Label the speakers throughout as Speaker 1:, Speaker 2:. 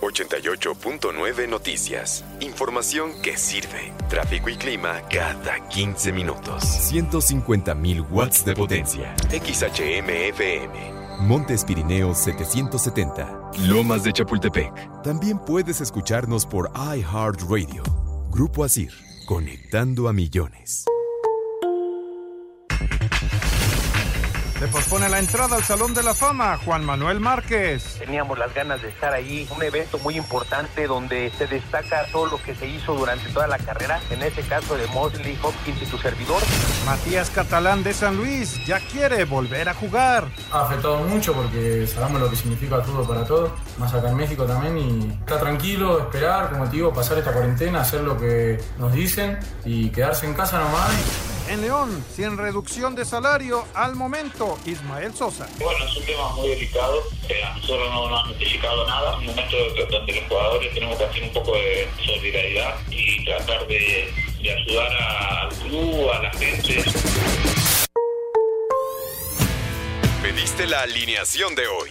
Speaker 1: 88.9 Noticias. Información que sirve. Tráfico y clima cada 15 minutos. 150.000 watts de potencia. XHMFM. Montes Pirineos 770. Lomas de Chapultepec. También puedes escucharnos por iHeartRadio. Grupo Asir. Conectando a millones.
Speaker 2: Se pospone la entrada al Salón de la Fama, Juan Manuel Márquez.
Speaker 3: Teníamos las ganas de estar ahí, un evento muy importante donde se destaca todo lo que se hizo durante toda la carrera, en este caso de Mosley, Hopkins y tu servidor.
Speaker 2: Matías Catalán de San Luis ya quiere volver a jugar.
Speaker 4: Ha afectado mucho porque sabemos lo que significa el fútbol para todos, más acá en México también, y está tranquilo, esperar, como te digo, pasar esta cuarentena, hacer lo que nos dicen y quedarse en casa nomás.
Speaker 2: En León, sin reducción de salario al momento, Ismael Sosa.
Speaker 5: Bueno, es un tema muy delicado. Eh, a nosotros no nos han notificado nada. En un momento donde los jugadores tenemos que hacer un poco de solidaridad y tratar de, de ayudar al club, a la gente.
Speaker 1: Pediste la alineación de hoy.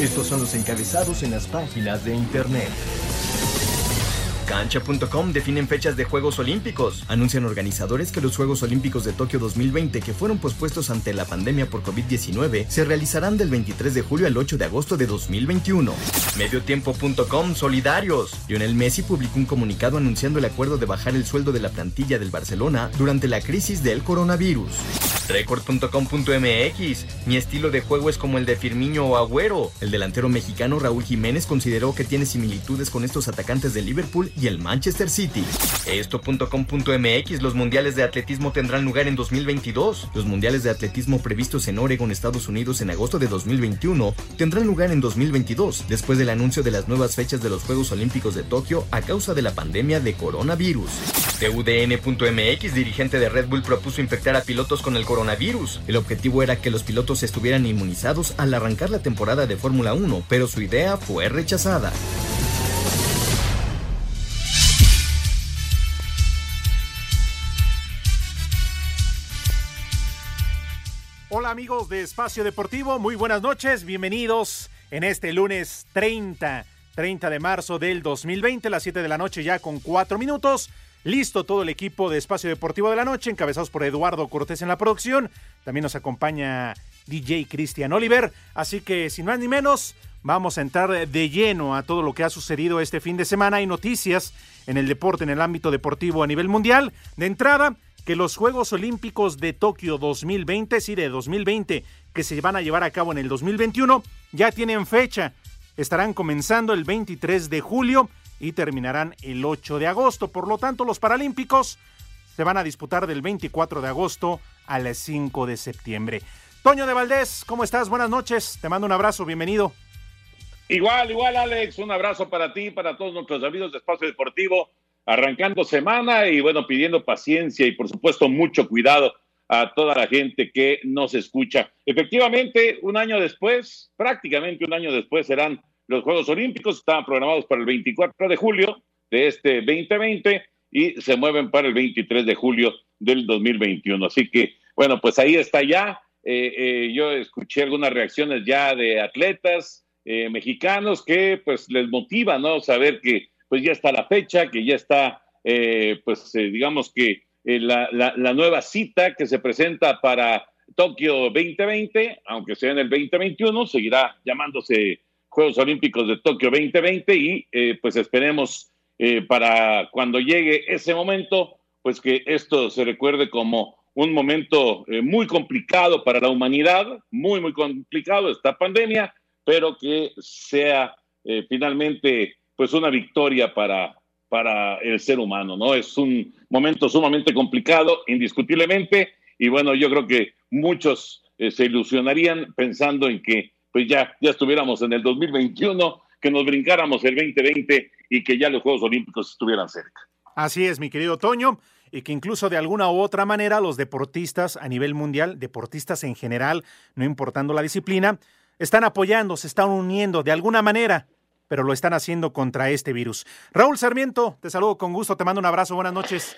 Speaker 6: Estos son los encabezados en las páginas de internet. Cancha.com definen fechas de Juegos Olímpicos. Anuncian organizadores que los Juegos Olímpicos de Tokio 2020, que fueron pospuestos ante la pandemia por COVID-19, se realizarán del 23 de julio al 8 de agosto de 2021. Mediotiempo.com Solidarios. Lionel Messi publicó un comunicado anunciando el acuerdo de bajar el sueldo de la plantilla del Barcelona durante la crisis del coronavirus. Record.com.mx Mi estilo de juego es como el de Firmino o Agüero. El delantero mexicano Raúl Jiménez consideró que tiene similitudes con estos atacantes de Liverpool y el Manchester City. Esto.com.mx Los mundiales de atletismo tendrán lugar en 2022. Los mundiales de atletismo previstos en Oregon, Estados Unidos en agosto de 2021 tendrán lugar en 2022, después del anuncio de las nuevas fechas de los Juegos Olímpicos de Tokio a causa de la pandemia de coronavirus. TUDN.mx Dirigente de Red Bull propuso infectar a pilotos con el coronavirus. El objetivo era que los pilotos estuvieran inmunizados al arrancar la temporada de Fórmula 1, pero su idea fue rechazada.
Speaker 2: Hola amigos de Espacio Deportivo, muy buenas noches, bienvenidos en este lunes 30, 30 de marzo del 2020, las 7 de la noche ya con 4 minutos. Listo todo el equipo de Espacio Deportivo de la Noche, encabezados por Eduardo Cortés en la producción. También nos acompaña DJ Cristian Oliver. Así que, sin más ni menos, vamos a entrar de lleno a todo lo que ha sucedido este fin de semana. Hay noticias en el deporte, en el ámbito deportivo a nivel mundial. De entrada, que los Juegos Olímpicos de Tokio 2020, sí, de 2020, que se van a llevar a cabo en el 2021, ya tienen fecha. Estarán comenzando el 23 de julio y terminarán el 8 de agosto. Por lo tanto, los Paralímpicos se van a disputar del 24 de agosto al 5 de septiembre. Toño de Valdés, ¿cómo estás? Buenas noches. Te mando un abrazo, bienvenido.
Speaker 7: Igual, igual, Alex. Un abrazo para ti, para todos nuestros amigos de Espacio Deportivo. Arrancando semana y bueno, pidiendo paciencia y por supuesto mucho cuidado a toda la gente que nos escucha. Efectivamente, un año después, prácticamente un año después, serán los Juegos Olímpicos. Estaban programados para el 24 de julio de este 2020 y se mueven para el 23 de julio del 2021. Así que, bueno, pues ahí está ya. Eh, eh, yo escuché algunas reacciones ya de atletas eh, mexicanos que pues les motiva, ¿no? Saber que pues ya está la fecha, que ya está, pues digamos que la, la nueva cita que se presenta para Tokio 2020, aunque sea en el 2021, seguirá llamándose Juegos Olímpicos de Tokio 2020 y pues esperemos para cuando llegue ese momento, pues que esto se recuerde como un momento eh, muy complicado para la humanidad, muy, muy complicado esta pandemia, pero que sea eh, finalmente pues una victoria para, para el ser humano, ¿no? Es un momento sumamente complicado, indiscutiblemente, y bueno, yo creo que muchos eh, se ilusionarían pensando en que pues ya, ya estuviéramos en el 2021, que nos brincáramos el 2020 y que ya los Juegos Olímpicos estuvieran cerca.
Speaker 2: Así es, mi querido Toño, y que incluso de alguna u otra manera los deportistas a nivel mundial, deportistas en general, no importando la disciplina, están apoyando, se están uniendo de alguna manera, pero lo están haciendo contra este virus. Raúl Sarmiento, te saludo con gusto, te mando un abrazo, buenas noches.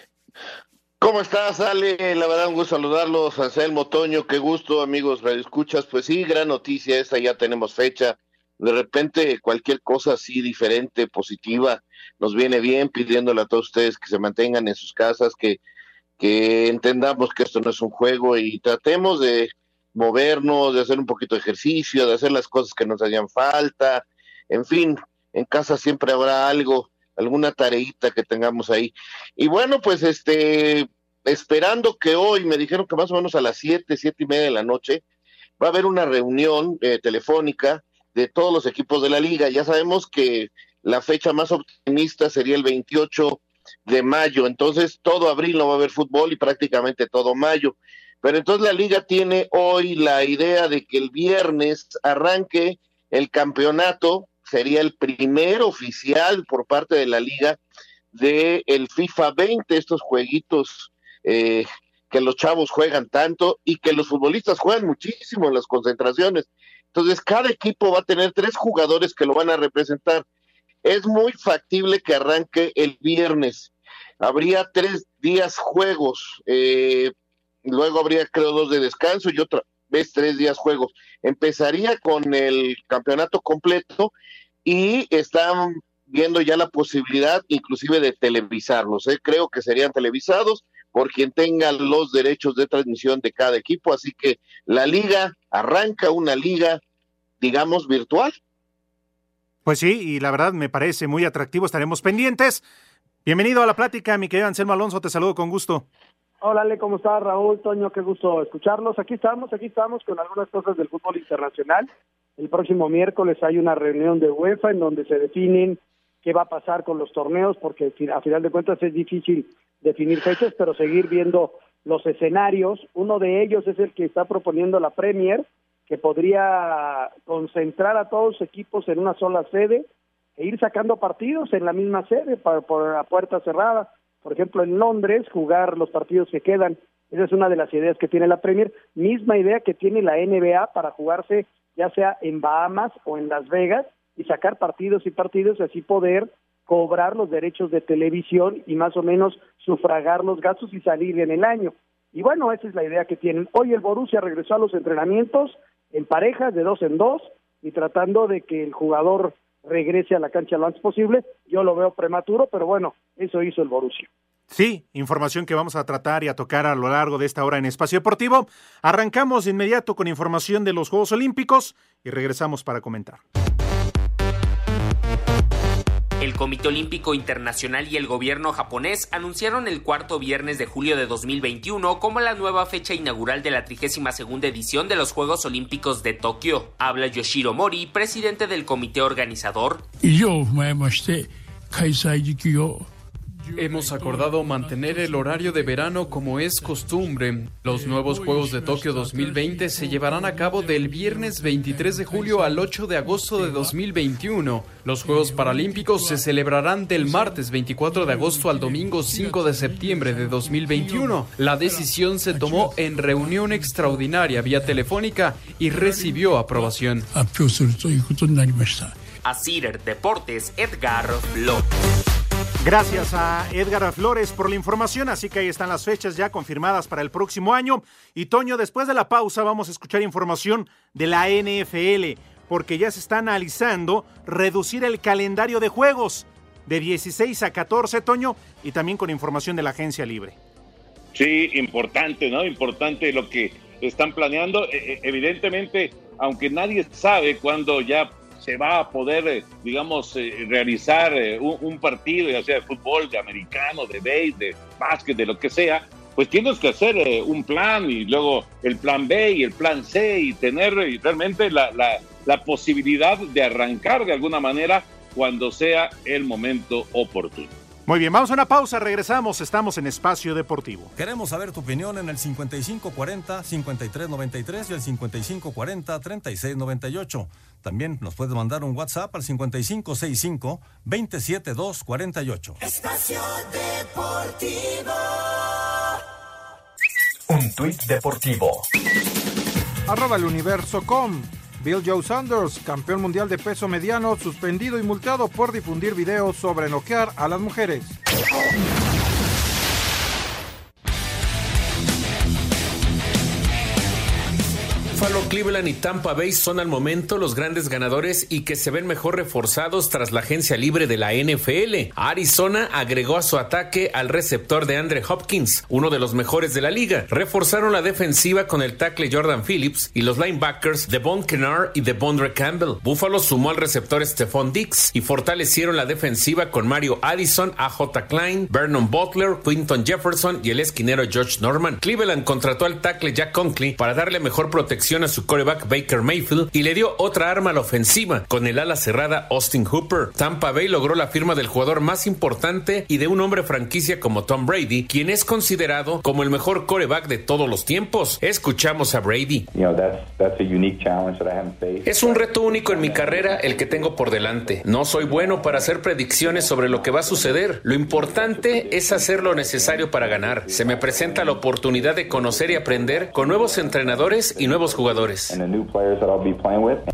Speaker 8: ¿Cómo estás, Ale? La verdad, un gusto saludarlos. Anselmo Toño, qué gusto, amigos Escuchas. Pues sí, gran noticia esta, ya tenemos fecha. De repente, cualquier cosa así diferente, positiva, nos viene bien, pidiéndole a todos ustedes que se mantengan en sus casas, que, que entendamos que esto no es un juego y tratemos de movernos, de hacer un poquito de ejercicio, de hacer las cosas que nos hayan falta. En fin, en casa siempre habrá algo alguna tareita que tengamos ahí. Y bueno, pues este, esperando que hoy, me dijeron que más o menos a las siete, siete y media de la noche, va a haber una reunión eh, telefónica de todos los equipos de la liga. Ya sabemos que la fecha más optimista sería el 28 de mayo, entonces todo abril no va a haber fútbol y prácticamente todo mayo. Pero entonces la liga tiene hoy la idea de que el viernes arranque el campeonato sería el primer oficial por parte de la liga de el FIFA 20, estos jueguitos eh, que los chavos juegan tanto y que los futbolistas juegan muchísimo en las concentraciones. Entonces, cada equipo va a tener tres jugadores que lo van a representar. Es muy factible que arranque el viernes. Habría tres días juegos, eh, luego habría, creo, dos de descanso y otra vez tres días juegos. Empezaría con el campeonato completo y están viendo ya la posibilidad inclusive de televisarlos. ¿eh? Creo que serían televisados por quien tenga los derechos de transmisión de cada equipo. Así que la liga arranca una liga, digamos, virtual.
Speaker 2: Pues sí, y la verdad me parece muy atractivo, estaremos pendientes. Bienvenido a la plática, mi querido Anselmo Alonso, te saludo con gusto.
Speaker 9: Hola, Ale, ¿cómo estás? Raúl, Toño, qué gusto escucharlos. Aquí estamos, aquí estamos con algunas cosas del fútbol internacional. El próximo miércoles hay una reunión de UEFA en donde se definen qué va a pasar con los torneos, porque a final de cuentas es difícil definir fechas, pero seguir viendo los escenarios. Uno de ellos es el que está proponiendo la Premier, que podría concentrar a todos los equipos en una sola sede e ir sacando partidos en la misma sede para, por la puerta cerrada. Por ejemplo, en Londres, jugar los partidos que quedan. Esa es una de las ideas que tiene la Premier. Misma idea que tiene la NBA para jugarse ya sea en Bahamas o en Las Vegas, y sacar partidos y partidos y así poder cobrar los derechos de televisión y más o menos sufragar los gastos y salir en el año. Y bueno, esa es la idea que tienen. Hoy el Borussia regresó a los entrenamientos en parejas de dos en dos y tratando de que el jugador regrese a la cancha lo antes posible. Yo lo veo prematuro, pero bueno, eso hizo el Borussia.
Speaker 2: Sí, información que vamos a tratar y a tocar a lo largo de esta hora en Espacio Deportivo. Arrancamos de inmediato con información de los Juegos Olímpicos y regresamos para comentar.
Speaker 10: El Comité Olímpico Internacional y el gobierno japonés anunciaron el cuarto viernes de julio de 2021 como la nueva fecha inaugural de la 32 edición de los Juegos Olímpicos de Tokio. Habla Yoshiro Mori, presidente del comité organizador.
Speaker 11: Hemos acordado mantener el horario de verano como es costumbre. Los nuevos Juegos de Tokio 2020 se llevarán a cabo del viernes 23 de julio al 8 de agosto de 2021. Los Juegos Paralímpicos se celebrarán del martes 24 de agosto al domingo 5 de septiembre de 2021. La decisión se tomó en reunión extraordinaria vía telefónica y recibió aprobación.
Speaker 10: A Cider Deportes, Edgar Flo.
Speaker 2: Gracias a Edgar Flores por la información, así que ahí están las fechas ya confirmadas para el próximo año. Y Toño, después de la pausa vamos a escuchar información de la NFL, porque ya se está analizando reducir el calendario de juegos de 16 a 14, Toño, y también con información de la agencia libre.
Speaker 7: Sí, importante, ¿no? Importante lo que están planeando. E, e, evidentemente, aunque nadie sabe cuándo ya se va a poder, eh, digamos, eh, realizar eh, un, partido, ya sea de fútbol, de americano, de base, de básquet, de lo que sea, pues tienes que hacer un plan y luego el plan B y el plan C y tener realmente la, la posibilidad de arrancar de alguna manera cuando sea el momento oportuno.
Speaker 2: Muy bien, vamos a una pausa, regresamos, estamos en Espacio Deportivo.
Speaker 12: Queremos saber tu opinión en el 5540-5393 y el 5540-3698. También nos puedes mandar un WhatsApp al 5565-27248.
Speaker 13: Espacio Deportivo.
Speaker 1: Un tuit deportivo.
Speaker 14: Arroba el universo com. Bill Joe Sanders, campeón mundial de peso mediano, suspendido y multado por difundir videos sobre noquear a las mujeres.
Speaker 15: Buffalo, Cleveland y Tampa Bay son al momento los grandes ganadores y que se ven mejor reforzados tras la agencia libre de la NFL. Arizona agregó a su ataque al receptor de Andre Hopkins, uno de los mejores de la liga. Reforzaron la defensiva con el tackle Jordan Phillips y los linebackers Devon Kennard y Devondre Campbell. Buffalo sumó al receptor Stephon Dix y fortalecieron la defensiva con Mario Addison, AJ Klein, Vernon Butler, Quinton Jefferson y el esquinero George Norman. Cleveland contrató al tackle Jack Conklin para darle mejor protección a su coreback Baker Mayfield y le dio otra arma a la ofensiva con el ala cerrada Austin Hooper. Tampa Bay logró la firma del jugador más importante y de un hombre franquicia como Tom Brady, quien es considerado como el mejor coreback de todos los tiempos. Escuchamos a Brady. Es un reto único en mi carrera el que tengo por delante. No soy bueno para hacer predicciones sobre lo que va a suceder. Lo importante es hacer lo necesario para ganar. Se me presenta la oportunidad de conocer y aprender con nuevos entrenadores y nuevos jugadores.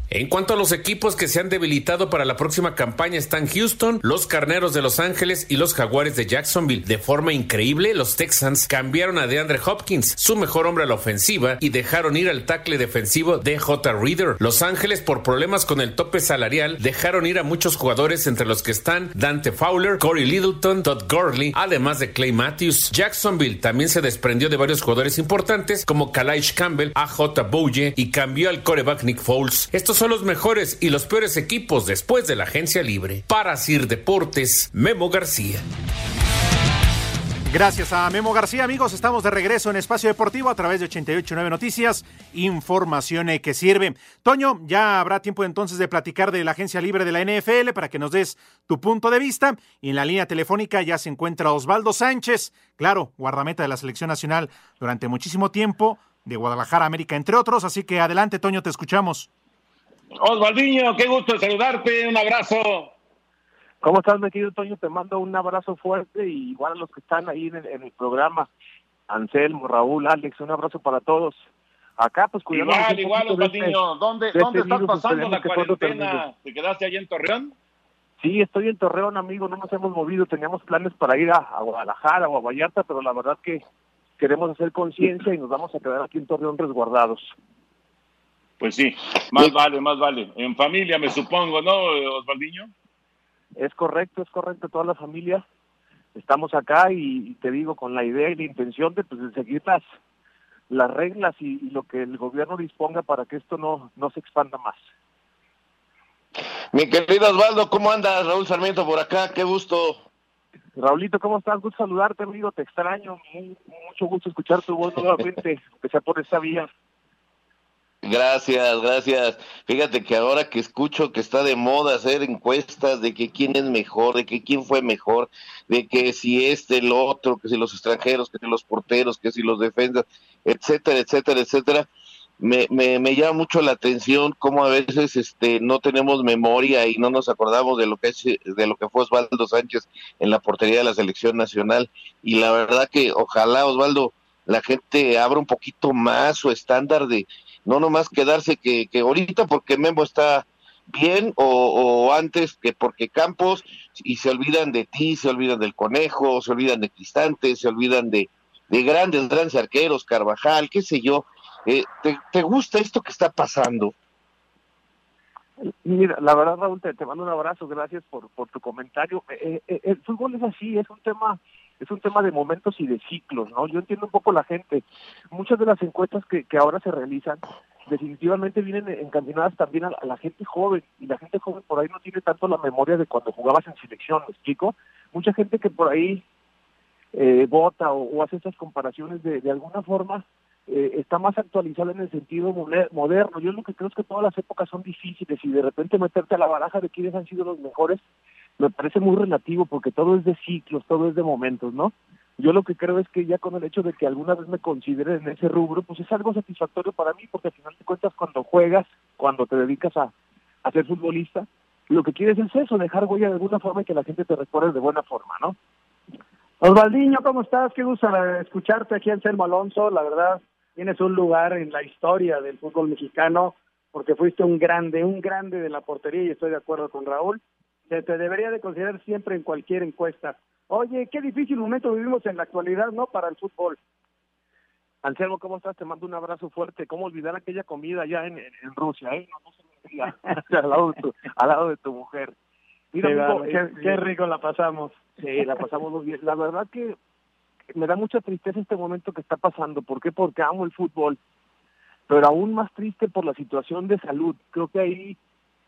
Speaker 15: En cuanto a los equipos que se han debilitado para la próxima campaña están Houston, los Carneros de Los Ángeles y los Jaguares de Jacksonville. De forma increíble, los Texans cambiaron a DeAndre Hopkins, su mejor hombre a la ofensiva, y dejaron ir al tackle defensivo de J. Reader. Los Ángeles, por problemas con el tope salarial, dejaron ir a muchos jugadores entre los que están Dante Fowler, Corey Littleton, Todd Gurley, además de Clay Matthews. Jacksonville también se desprendió de varios jugadores importantes como Kalaish Campbell, AJ Y cambió al coreback Nick Foles. Estos son los mejores y los peores equipos después de la agencia libre. Para Sir Deportes, Memo García.
Speaker 2: Gracias a Memo García, amigos. Estamos de regreso en Espacio Deportivo a través de 889 Noticias. Información que sirve. Toño, ya habrá tiempo entonces de platicar de la agencia libre de la NFL para que nos des tu punto de vista. Y en la línea telefónica ya se encuentra Osvaldo Sánchez, claro, guardameta de la selección nacional durante muchísimo tiempo de Guadalajara, América, entre otros. Así que adelante, Toño, te escuchamos.
Speaker 7: Osvaldiño, qué gusto saludarte, un abrazo.
Speaker 16: ¿Cómo estás, mi querido Toño? Te mando un abrazo fuerte y igual a los que están ahí en el, programa. Anselmo, Raúl, Alex, un abrazo para todos. Acá, pues cuidado.
Speaker 7: Igual, igual, Osvaldiño. ¿Dónde, ¿dónde estás pasando la cuarentena? ¿Te quedaste allá en Torreón?
Speaker 16: Sí, estoy en Torreón, amigo. No nos hemos movido. Teníamos planes para ir a, a Guadalajara o a Vallarta, pero la verdad que queremos hacer conciencia y nos vamos a quedar aquí en Torreón resguardados.
Speaker 7: Pues sí, más vale, más vale. En familia, me supongo, ¿no, Osvaldiño?
Speaker 16: Es correcto, es correcto, toda la familia. Estamos acá y, te digo, con la idea y la intención de, pues, de seguir las, las reglas y, y, lo que el gobierno disponga para que esto no, no se expanda más.
Speaker 8: Mi querido Osvaldo, ¿cómo andas? Raúl Sarmiento por acá, qué gusto.
Speaker 16: Raulito, ¿cómo estás? Gusto saludarte, amigo, te extraño, mucho gusto escuchar tu voz nuevamente, sea por esa vía.
Speaker 8: Gracias, gracias. Fíjate que ahora que escucho que está de moda hacer encuestas de que quién es mejor, de que quién fue mejor, de que si este, el otro, que si los extranjeros, que si los porteros, que si los defensas, etcétera, etcétera, etcétera me, me, me, llama mucho la atención cómo a veces este no tenemos memoria y no nos acordamos de lo que es, de lo que fue Osvaldo Sánchez en la portería de la selección nacional. Y la verdad que ojalá Osvaldo la gente abra un poquito más su estándar de no nomás quedarse que, que ahorita porque Memo está bien o, o, antes que porque Campos y se olvidan de ti, se olvidan del conejo, se olvidan de Cristante, se olvidan de, de grandes, grandes arqueros, Carvajal, qué sé yo, eh, ¿te, gusta esto que está pasando?
Speaker 16: Mira, la verdad, Raúl, te, mando un abrazo, gracias por, por tu comentario. Eh, eh, el fútbol es así, es un tema es un tema de momentos y de ciclos, ¿no? Yo entiendo un poco la gente. Muchas de las encuestas que, que ahora se realizan definitivamente vienen encaminadas también a, la gente joven, y la gente joven por ahí no tiene tanto la memoria de cuando jugabas en selección, ¿me explico? Mucha gente que por ahí vota o, hace estas comparaciones de, de alguna forma eh, está más actualizada en el sentido moderno. Yo lo que creo es que todas las épocas son difíciles y de repente meterte a la baraja de quiénes han sido los mejores me parece muy relativo porque todo es de ciclos, todo es de momentos, ¿no? Yo lo que creo es que ya con el hecho de que alguna vez me consideren en ese rubro, pues es algo satisfactorio para mí, porque al final de cuentas cuando juegas, cuando te dedicas a, a ser futbolista, lo que quieres es eso, dejar huella de alguna forma y que la gente te recuerde de buena forma, ¿no?
Speaker 9: Osvaldiño, ¿cómo estás? Qué gusto escucharte aquí en Selmo Alonso. La verdad, tienes un lugar en la historia del fútbol mexicano porque fuiste un grande, un grande de la portería y estoy de acuerdo con Raúl. Se te debería de considerar siempre en cualquier encuesta. Oye, qué difícil momento vivimos en la actualidad, ¿no? Para el fútbol.
Speaker 16: Anselmo, ¿cómo estás? Te mando un abrazo fuerte. ¿Cómo olvidar aquella comida allá en, en, Rusia, eh? No, no se me olvida. al, lado de tu, al lado de tu mujer.
Speaker 9: Mira, amigo, qué, este, qué, rico la pasamos.
Speaker 16: Sí, la pasamos muy bien. La verdad que me da mucha tristeza este momento que está pasando. ¿Por qué? Porque amo el fútbol. Pero aún más triste por la situación de salud. Creo que ahí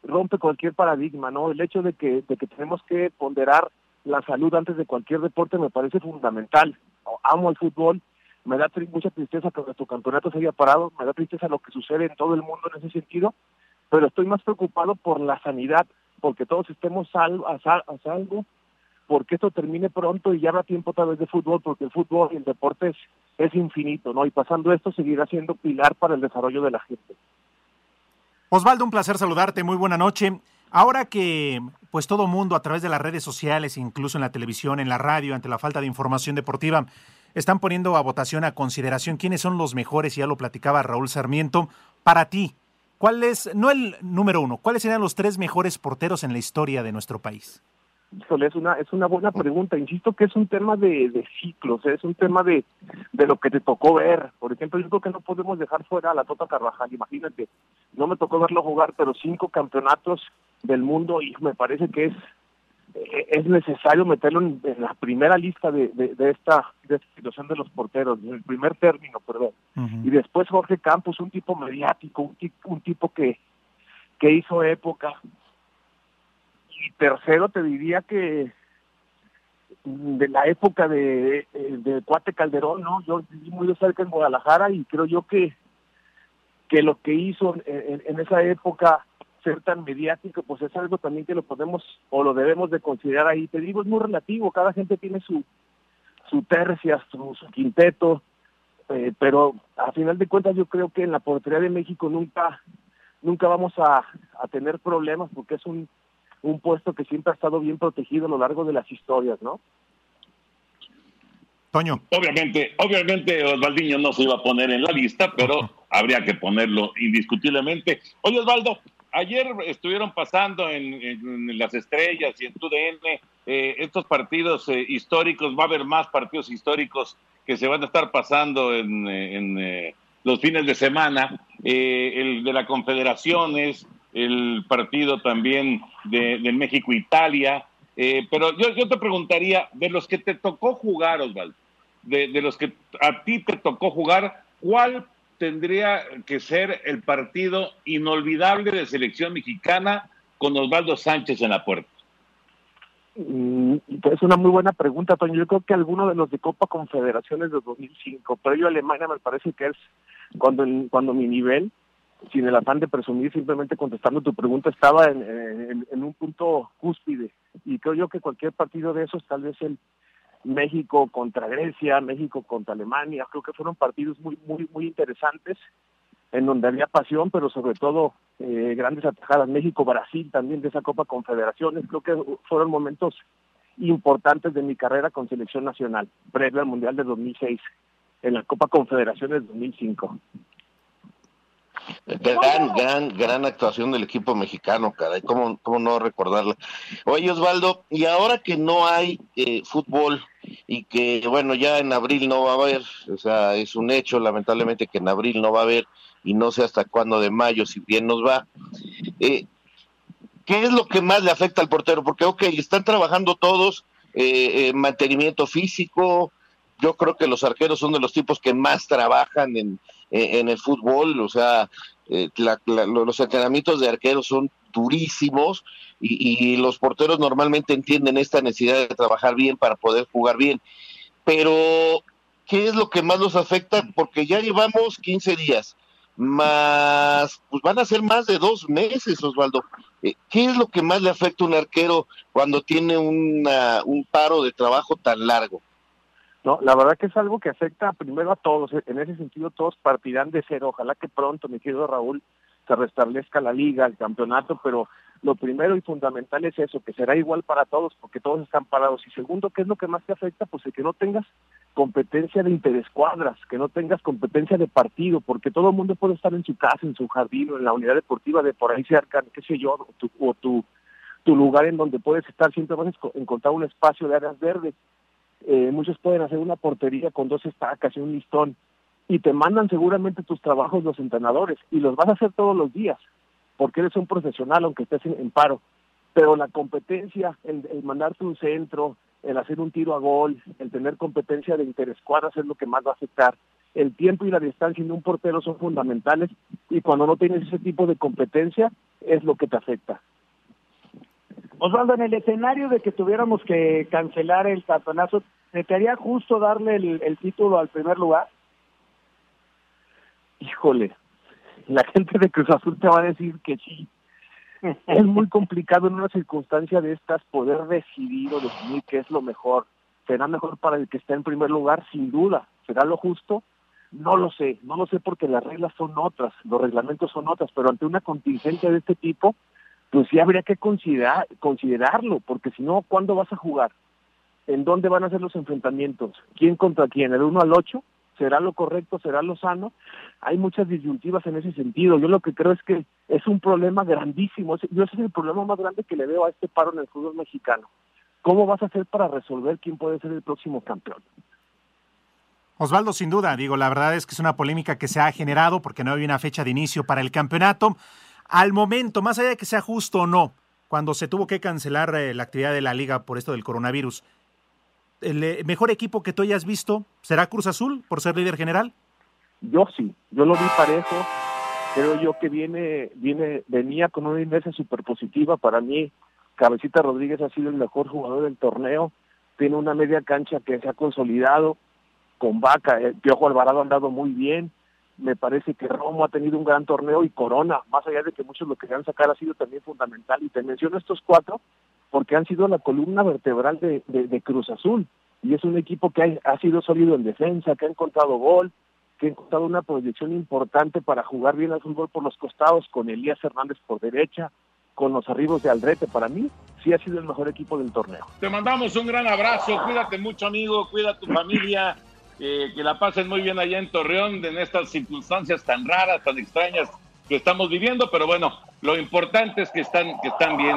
Speaker 16: rompe cualquier paradigma, ¿no? El hecho de que, de que tenemos que ponderar la salud antes de cualquier deporte me parece fundamental. Amo el fútbol, me da mucha tristeza que nuestro campeonato se haya parado, me da tristeza lo que sucede en todo el mundo en ese sentido, pero estoy más preocupado por la sanidad, porque todos estemos salvo, a, salvo, porque esto termine pronto y ya habrá tiempo otra vez de fútbol, porque el fútbol y el deporte es, es infinito, ¿no? Y pasando esto seguirá siendo pilar para el desarrollo de la gente.
Speaker 2: Osvaldo, un placer saludarte, muy buena noche. Ahora que pues todo mundo a través de las redes sociales, incluso en la televisión, en la radio, ante la falta de información deportiva, están poniendo a votación, a consideración quiénes son los mejores, ya lo platicaba Raúl Sarmiento, para ti, ¿cuál es, no el número uno, cuáles serían los tres mejores porteros en la historia de nuestro país?
Speaker 16: Híjole, es una, es una buena pregunta. Insisto que es un tema de, de ciclos, ¿eh? es un tema de, de lo que te tocó ver. Por ejemplo, yo creo que no podemos dejar fuera a la Tota Carvajal. Imagínate, no me tocó verlo jugar, pero cinco campeonatos del mundo y me parece que es eh, es necesario meterlo en, la primera lista de, de, esta, de esta situación de los porteros, en el primer término, perdón. Y después Jorge Campos, un tipo mediático, un, un tipo que, que hizo época, y tercero te diría que de la época de, de Cuate Calderón, ¿no? Yo viví muy de cerca en Guadalajara y creo yo que, que lo que hizo en, esa época ser tan mediático, pues es algo también que lo podemos o lo debemos de considerar ahí. Te digo, es muy relativo, cada gente tiene su, su tercia, su, quinteto, eh, pero a final de cuentas yo creo que en la portería de México nunca nunca vamos a, a tener problemas porque es un un puesto que siempre ha estado bien protegido a lo largo de las historias, ¿no?
Speaker 2: Toño.
Speaker 7: Obviamente, obviamente Osvaldiño no se iba a poner en la lista, pero habría que ponerlo indiscutiblemente. Oye, Osvaldo, ayer estuvieron pasando en, las estrellas y en TUDN eh, estos partidos eh, históricos, va a haber más partidos históricos que se van a estar pasando en, eh, los fines de semana, el de la Confederaciones, el partido también de, México-Italia. Eh, pero yo, te preguntaría, de los que te tocó jugar, Osvaldo, de, de los que a ti te tocó jugar, ¿cuál tendría que ser el partido inolvidable de selección mexicana con Osvaldo Sánchez en la puerta?
Speaker 16: Mm, es una muy buena pregunta, Toño. Yo creo que alguno de los de Copa Confederaciones de 2005, pero yo Alemania me parece que es cuando, cuando mi nivel sin el afán de presumir, simplemente contestando tu pregunta, estaba en, un punto cúspide. Y creo yo que cualquier partido de esos, tal vez el México contra Grecia, México contra Alemania, creo que fueron partidos muy, muy, muy interesantes, en donde había pasión, pero sobre todo eh, grandes atajadas. México-Brasil también de esa Copa Confederaciones, creo que fueron momentos importantes de mi carrera con selección nacional, previo al Mundial de 2006, en la Copa Confederaciones 2005.
Speaker 8: Gran, gran, gran actuación del equipo mexicano, caray, ¿cómo, cómo no recordarla? Oye, Osvaldo, y ahora que no hay eh, fútbol y que, bueno, ya en abril no va a haber, o sea, es un hecho, lamentablemente, que en abril no va a haber y no sé hasta cuándo de mayo, si bien nos va. Eh, ¿Qué es lo que más le afecta al portero? Porque, ok, están trabajando todos, eh, mantenimiento físico, yo creo que los arqueros son de los tipos que más trabajan en, en, el fútbol, o sea, eh, los entrenamientos de arqueros son durísimos y, los porteros normalmente entienden esta necesidad de trabajar bien para poder jugar bien. Pero, ¿qué es lo que más los afecta? Porque ya llevamos 15 días más, pues van a ser más de dos meses, Osvaldo. Eh, ¿Qué es lo que más le afecta a un arquero cuando tiene una, un paro de trabajo tan largo?
Speaker 16: No, la verdad que es algo que afecta primero a todos. En ese sentido, todos partirán de cero. Ojalá que pronto, mi querido Raúl, se restablezca la liga, el campeonato, pero lo primero y fundamental es eso, que será igual para todos, porque todos están parados. Y segundo, ¿qué es lo que más te afecta? Pues el que no tengas competencia de interescuadras, que no tengas competencia de partido, porque todo el mundo puede estar en su casa, en su jardín o en la unidad deportiva de por ahí cerca, qué sé yo, o tu, o tu, lugar en donde puedes estar, siempre vas a encontrar un espacio de áreas verdes. Eh, muchos pueden hacer una portería con dos estacas y un listón y te mandan seguramente tus trabajos los entrenadores y los vas a hacer todos los días porque eres un profesional aunque estés en, paro. Pero la competencia, el, mandarte un centro, el hacer un tiro a gol, el tener competencia de interescuadras es lo que más va a afectar. El tiempo y la distancia de un portero son fundamentales y cuando no tienes ese tipo de competencia es lo que te afecta.
Speaker 9: Osvaldo, en el escenario de que tuviéramos que cancelar el campeonato, ¿se te haría justo darle el título al primer lugar?
Speaker 16: Híjole, la gente de Cruz Azul te va a decir que sí. es muy complicado en una circunstancia de estas poder decidir o definir qué es lo mejor. ¿Será mejor para el que está en primer lugar? Sin duda. ¿Será lo justo? No lo sé, no lo sé porque las reglas son otras, los reglamentos son otras, pero ante una contingencia de este tipo, pues sí habría que considerar, considerarlo, porque si no, ¿cuándo vas a jugar? ¿En dónde van a ser los enfrentamientos? ¿Quién contra quién? ¿El 1 al 8? ¿Será lo correcto? ¿Será lo sano? Hay muchas disyuntivas en ese sentido. Yo lo que creo es que es un problema grandísimo. Yo ese es el problema más grande que le veo a este paro en el fútbol mexicano. ¿Cómo vas a hacer para resolver quién puede ser el próximo campeón?
Speaker 2: Osvaldo, sin duda, digo, la verdad es que es una polémica que se ha generado porque no hay una fecha de inicio para el campeonato. Al momento, más allá de que sea justo o no, cuando se tuvo que cancelar eh, la actividad de la liga por esto del coronavirus, el eh, mejor equipo que tú hayas visto será Cruz Azul por ser líder general?
Speaker 16: Yo sí, yo lo vi parejo. Creo yo que viene, viene, venía con una inercia súper positiva. Para mí, Cabecita Rodríguez ha sido el mejor jugador del torneo. Tiene una media cancha que se ha consolidado. Con Vaca, el Piojo Alvarado ha andado muy bien. Me parece que Romo ha tenido un gran torneo y Corona, más allá de que muchos lo querían sacar, ha sido también fundamental. Y te menciono estos cuatro porque han sido la columna vertebral de, Cruz Azul. Y es un equipo que ha, sido sólido en defensa, que ha encontrado gol, que ha encontrado una proyección importante para jugar bien al fútbol por los costados, con Elías Hernández por derecha, con los arribos de Aldrete. Para mí, sí ha sido el mejor equipo del torneo.
Speaker 7: Te mandamos un gran abrazo, cuídate mucho, amigo, cuida tu familia, eh, que la pasen muy bien allá en Torreón, en estas circunstancias tan raras, tan extrañas que estamos viviendo, pero bueno, lo importante es que están, que están bien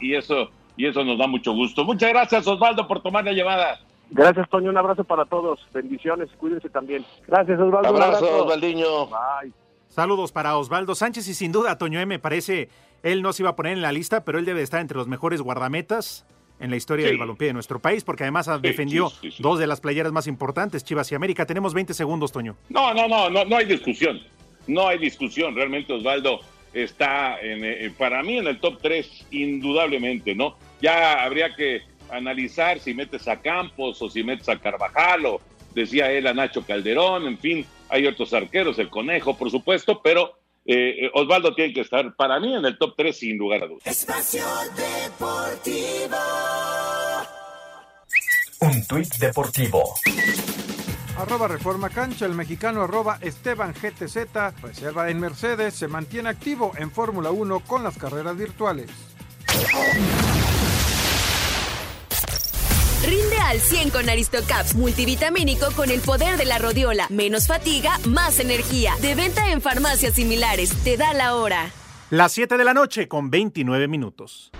Speaker 7: y, y eso y eso nos da mucho gusto. Muchas gracias, Osvaldo, por tomar la llamada.
Speaker 16: Gracias, Toño. Un abrazo para todos. Bendiciones. Cuídense también.
Speaker 9: Gracias, Osvaldo.
Speaker 8: Abrazo, Osvaldiño.
Speaker 2: Bye. Saludos para Osvaldo Sánchez y sin duda, Toño M. Parece, él no se iba a poner en la lista, pero él debe estar entre los mejores guardametas en la historia del balompié de nuestro país, porque además defendió dos de las playeras más importantes, Chivas y América. Tenemos 20 segundos, Toño.
Speaker 7: No, no, no, no, no hay discusión. No hay discusión. Realmente Osvaldo está en, eh, para mí en el top 3, indudablemente, ¿no? Ya habría que analizar si metes a Campos o si metes a Carvajal o decía él a Nacho Calderón, en fin, hay otros arqueros, el Conejo, por supuesto, pero eh, Osvaldo tiene que estar para mí en el top 3 sin lugar a dudas.
Speaker 13: Espacio Deportivo.
Speaker 1: Un tuit deportivo.
Speaker 14: Arroba Reforma Cancha, el mexicano arroba Esteban GTZ, reserva en Mercedes, se mantiene activo en Fórmula 1 con las carreras virtuales.
Speaker 17: Rinde al 100 con Aristocaps multivitamínico con el poder de la rodiola. Menos fatiga, más energía. De venta en farmacias similares. Te da la hora.
Speaker 2: Las 7 de la noche con 29 minutos.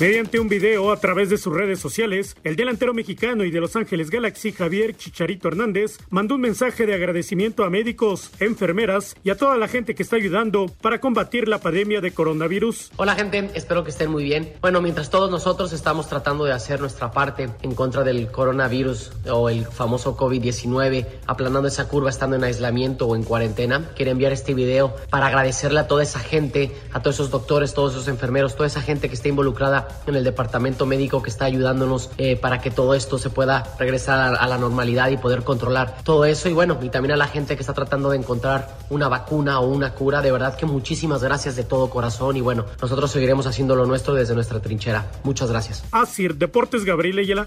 Speaker 18: Mediante un video a través de sus redes sociales, el delantero mexicano y de Los Ángeles Galaxy Javier Chicharito Hernández mandó un mensaje de agradecimiento a médicos, enfermeras y a toda la gente que está ayudando para combatir la pandemia de coronavirus.
Speaker 19: Hola gente, espero que estén muy bien. Bueno, mientras todos nosotros estamos tratando de hacer nuestra parte en contra del coronavirus o el famoso COVID-19, aplanando esa curva estando en aislamiento o en cuarentena, quiero enviar este video para agradecerle a toda esa gente, a todos esos doctores, todos esos enfermeros, toda esa gente que está involucrada en el departamento médico que está ayudándonos eh, para que todo esto se pueda regresar a, a, la normalidad y poder controlar todo eso. Y bueno, y también a la gente que está tratando de encontrar una vacuna o una cura. De verdad que muchísimas gracias de todo corazón. Y bueno, nosotros seguiremos haciendo lo nuestro desde nuestra trinchera. Muchas gracias.
Speaker 18: Así, Deportes Gabriel Ayala.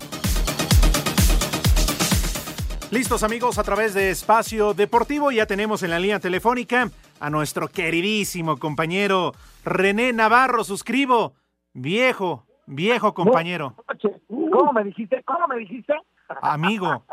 Speaker 2: Listos amigos a través de Espacio Deportivo, ya tenemos en la línea telefónica a nuestro queridísimo compañero René Navarro, suscribo, viejo, viejo compañero.
Speaker 20: ¿Cómo me dijiste? ¿Cómo me dijiste?
Speaker 2: Amigo.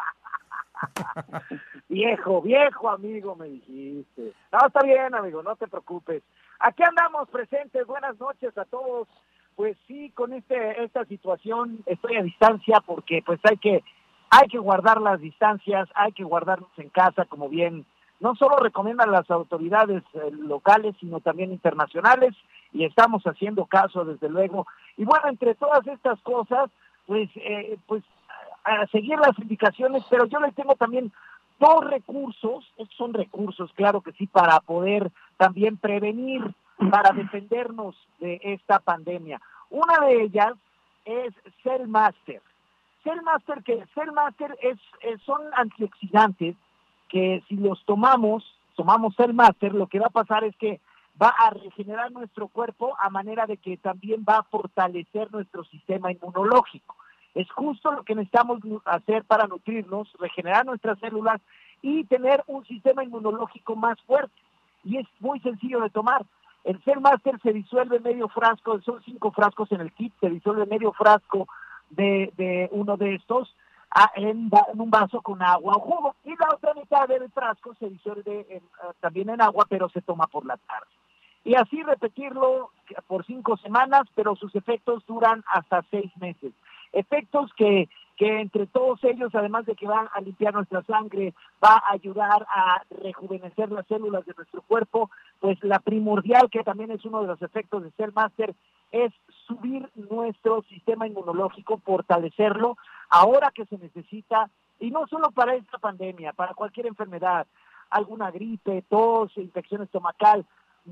Speaker 20: viejo, viejo amigo me dijiste. No, está bien amigo, no te preocupes. Aquí andamos presentes, buenas noches a todos. Pues sí, con este esta situación estoy a distancia porque pues hay que hay que guardar las distancias, hay que guardarnos en casa, como bien no solo recomiendan las autoridades eh, locales, sino también internacionales, y estamos haciendo caso, desde luego. Y bueno, entre todas estas cosas, pues, eh, pues a seguir las indicaciones, pero yo le tengo también dos recursos, estos son recursos, claro que sí, para poder también prevenir, para defendernos de esta pandemia. Una de ellas es Cellmaster. Cellmaster, que Cellmaster es, es, son antioxidantes que si los tomamos, tomamos Cellmaster, lo que va a pasar es que va a regenerar nuestro cuerpo a manera de que también va a fortalecer nuestro sistema inmunológico. Es justo lo que necesitamos hacer para nutrirnos, regenerar nuestras células y tener un sistema inmunológico más fuerte. Y es muy sencillo de tomar. El Cellmaster se disuelve medio frasco, son cinco frascos en el kit, se disuelve medio frasco de, uno de estos en, un vaso con agua o jugo. Y la otra mitad del frasco se disuelve en, uh, también en agua, pero se toma por la tarde. Y así repetirlo por cinco semanas, pero sus efectos duran hasta seis meses. Efectos que, que entre todos ellos, además de que van a limpiar nuestra sangre, va a ayudar a rejuvenecer las células de nuestro cuerpo, pues la primordial, que también es uno de los efectos de Cellmaster, es subir nuestro sistema inmunológico, fortalecerlo, ahora que se necesita, y no solo para esta pandemia, para cualquier enfermedad, alguna gripe, tos, infección estomacal,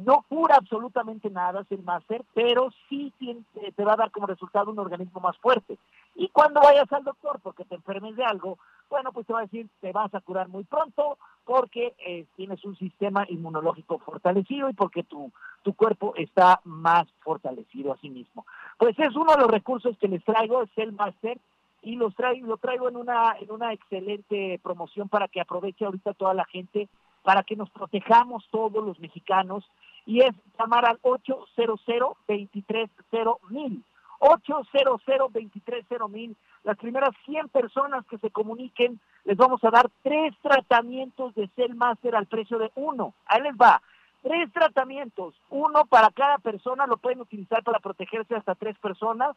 Speaker 20: no cura absolutamente nada el máster, pero sí tiene, te va a dar como resultado un organismo más fuerte. Y cuando vayas al doctor porque te enfermes de algo, bueno, pues te va a decir, te vas a curar muy pronto porque eh, tienes un sistema inmunológico fortalecido y porque tu, tu cuerpo está más fortalecido a sí mismo. Pues es uno de los recursos que les traigo, es el máster, y los traigo, lo traigo en una, en una excelente promoción para que aproveche ahorita toda la gente para que nos protejamos todos los mexicanos y es llamar al 800 230 mil. 800 230 mil. Las primeras 100 personas que se comuniquen les vamos a dar tres tratamientos de Cellmaster al precio de uno. Ahí les va. Tres tratamientos. Uno para cada persona lo pueden utilizar para protegerse hasta tres personas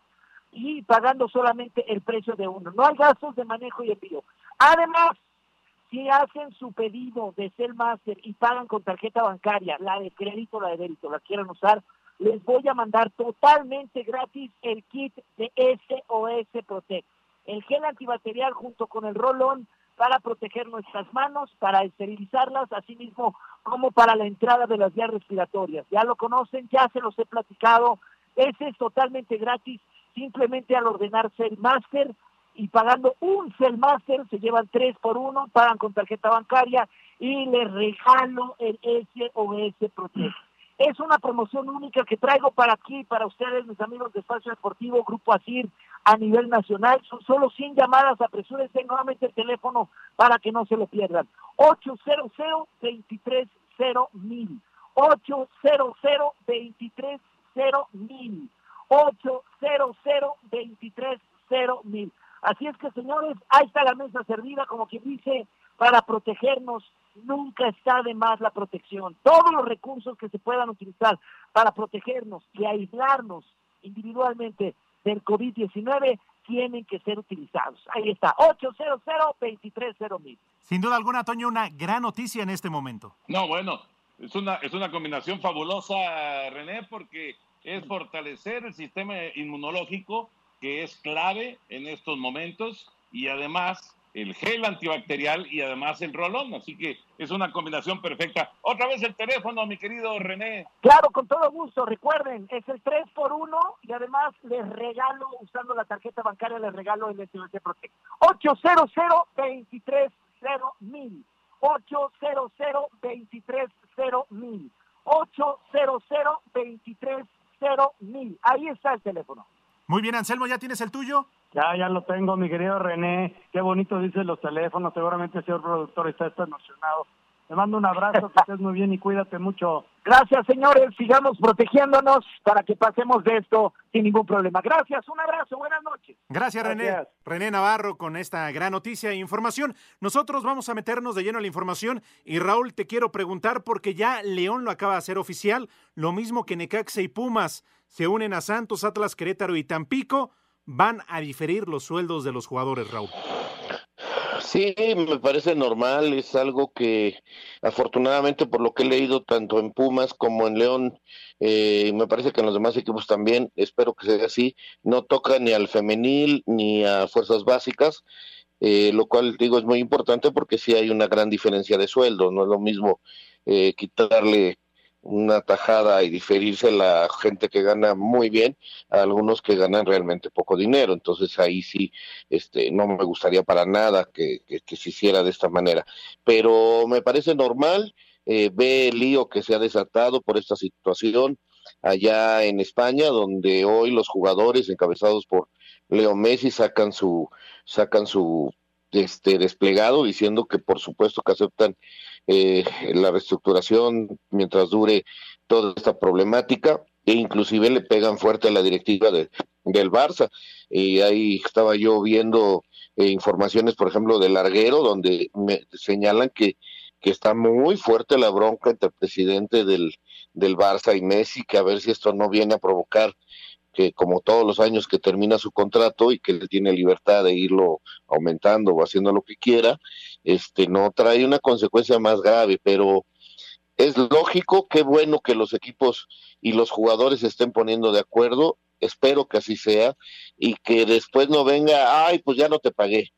Speaker 20: y pagando solamente el precio de uno. No hay gastos de manejo y envío. Además si hacen su pedido de Cellmaster y pagan con tarjeta bancaria, la de crédito la de débito, la quieran usar, les voy a mandar totalmente gratis el kit de SOS Protect. El gel antibacterial junto con el rolón para proteger nuestras manos, para esterilizarlas, así mismo como para la entrada de las vías respiratorias. Ya lo conocen, ya se los he platicado. Ese es totalmente gratis, simplemente al ordenar Cellmaster y pagando un Cellmaster se llevan tres por uno, pagan con tarjeta bancaria y les regalo el SOS Protect. Es una promoción única que traigo para aquí, para ustedes, mis amigos de Espacio Deportivo, Grupo ASIR, a nivel nacional. Son solo 100 llamadas, apresúrense nuevamente el teléfono para que no se lo pierdan. 800 230 mil 800 230 mil 800 230 mil Así es que, señores, ahí está la mesa servida, como quien dice, para protegernos. Nunca está de más la protección. Todos los recursos que se puedan utilizar para protegernos y aislarnos individualmente del COVID-19 tienen que ser utilizados. Ahí está, 800 mil.
Speaker 2: Sin duda alguna, Toño, una gran noticia en este momento.
Speaker 7: No, bueno, es una, es una combinación fabulosa, René, porque es fortalecer el sistema inmunológico que es clave en estos momentos y además el gel antibacterial y además el rolón, así que es una combinación perfecta. Otra vez el teléfono, mi querido René.
Speaker 20: Claro, con todo gusto. Recuerden, es el 3 por 1 y además les regalo, usando la tarjeta bancaria, les regalo el SBC Protect. 800 230 mil. 800 230 mil. 800 230 mil. Ahí está el teléfono.
Speaker 2: Muy bien, Anselmo, ¿ya tienes el tuyo?
Speaker 9: Ya, ya lo tengo, mi querido René. Qué bonito dicen los teléfonos. Seguramente el señor productor está, está emocionado. Te mando un abrazo, que estés muy bien y cuídate mucho.
Speaker 20: Gracias, señores. Sigamos protegiéndonos para que pasemos de esto sin ningún problema. Gracias, un abrazo, buenas noches.
Speaker 2: Gracias, René. René Navarro con esta gran noticia e información. Nosotros vamos a meternos de lleno a la información y Raúl, te quiero preguntar porque ya León lo acaba de hacer oficial, lo mismo que Necaxa y Pumas se unen a Santos, Atlas, Querétaro y Tampico. Van a diferir los sueldos de los jugadores, Raúl.
Speaker 8: Sí, me parece normal, es algo que afortunadamente por lo que he leído tanto en Pumas como en León, eh, me parece que en los demás equipos también, espero que sea así, no toca ni al femenil ni a fuerzas básicas, eh, lo cual digo es muy importante porque sí hay una gran diferencia de sueldo, no es lo mismo eh, quitarle una tajada y diferirse la gente que gana muy bien a algunos que ganan realmente poco dinero. Entonces ahí sí, este, no me gustaría para nada que, que, se hiciera de esta manera. Pero me parece normal, eh, ve el lío que se ha desatado por esta situación allá en España, donde hoy los jugadores encabezados por Leo Messi sacan su, sacan su este desplegado diciendo que por supuesto que aceptan eh, la reestructuración mientras dure toda esta problemática e inclusive le pegan fuerte a la directiva de, del Barça. Y ahí estaba yo viendo eh, informaciones, por ejemplo, del Larguero, donde me señalan que, que está muy fuerte la bronca entre el presidente del, del Barça y Messi, que a ver si esto no viene a provocar que como todos los años que termina su contrato y que le tiene libertad de irlo aumentando o haciendo lo que quiera, este no trae una consecuencia más grave, pero es lógico, qué bueno que los equipos y los jugadores estén poniendo de acuerdo, espero que así sea y que después no venga, ay, pues ya no te pagué.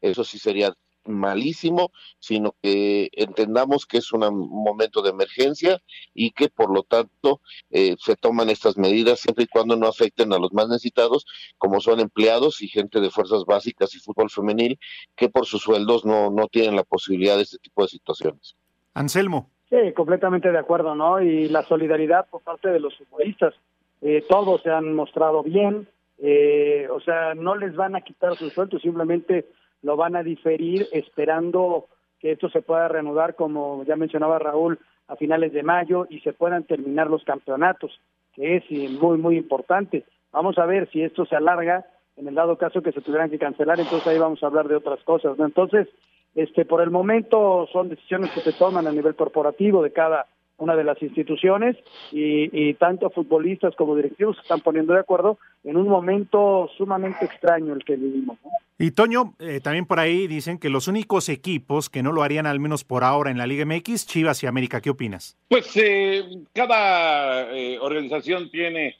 Speaker 8: Eso sí sería malísimo, sino que entendamos que es un momento de emergencia y que por lo tanto eh, se toman estas medidas siempre y cuando no afecten a los más necesitados, como son empleados y gente de fuerzas básicas y fútbol femenil, que por sus sueldos no, no tienen la posibilidad de este tipo de situaciones.
Speaker 2: Anselmo.
Speaker 9: Sí, completamente de acuerdo, ¿no? Y la solidaridad por parte de los futbolistas. Eh, todos se han mostrado bien, eh, o sea, no les van a quitar sus sueldos, simplemente lo van a diferir esperando que esto se pueda reanudar, como ya mencionaba Raúl, a finales de mayo y se puedan terminar los campeonatos, que es muy, muy importante. Vamos a ver si esto se alarga, en el dado caso que se tuvieran que cancelar, entonces ahí vamos a hablar de otras cosas, ¿no? Entonces, este, por el momento son decisiones que se toman a nivel corporativo de cada una de las instituciones y, tanto futbolistas como directivos se están poniendo de acuerdo en un momento sumamente extraño el que vivimos.
Speaker 2: Y Toño, eh, también por ahí dicen que los únicos equipos que no lo harían al menos por ahora en la Liga MX, Chivas y América, ¿qué opinas?
Speaker 7: Pues eh, cada eh, organización tiene,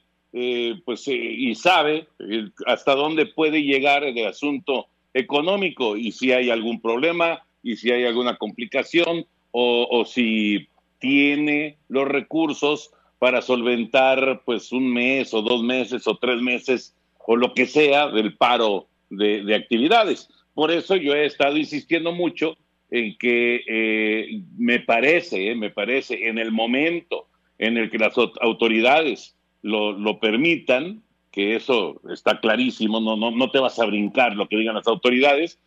Speaker 7: pues, y sabe hasta dónde puede llegar el asunto económico y si hay algún problema y si hay alguna complicación o, o si tiene los recursos para solventar pues un mes o dos meses o tres meses o lo que sea del paro de, actividades. Por eso yo he estado insistiendo mucho en que eh, me parece, eh, me parece, en el momento en el que las autoridades lo, permitan, que eso está clarísimo, no, no, no te vas a brincar lo que digan las autoridades,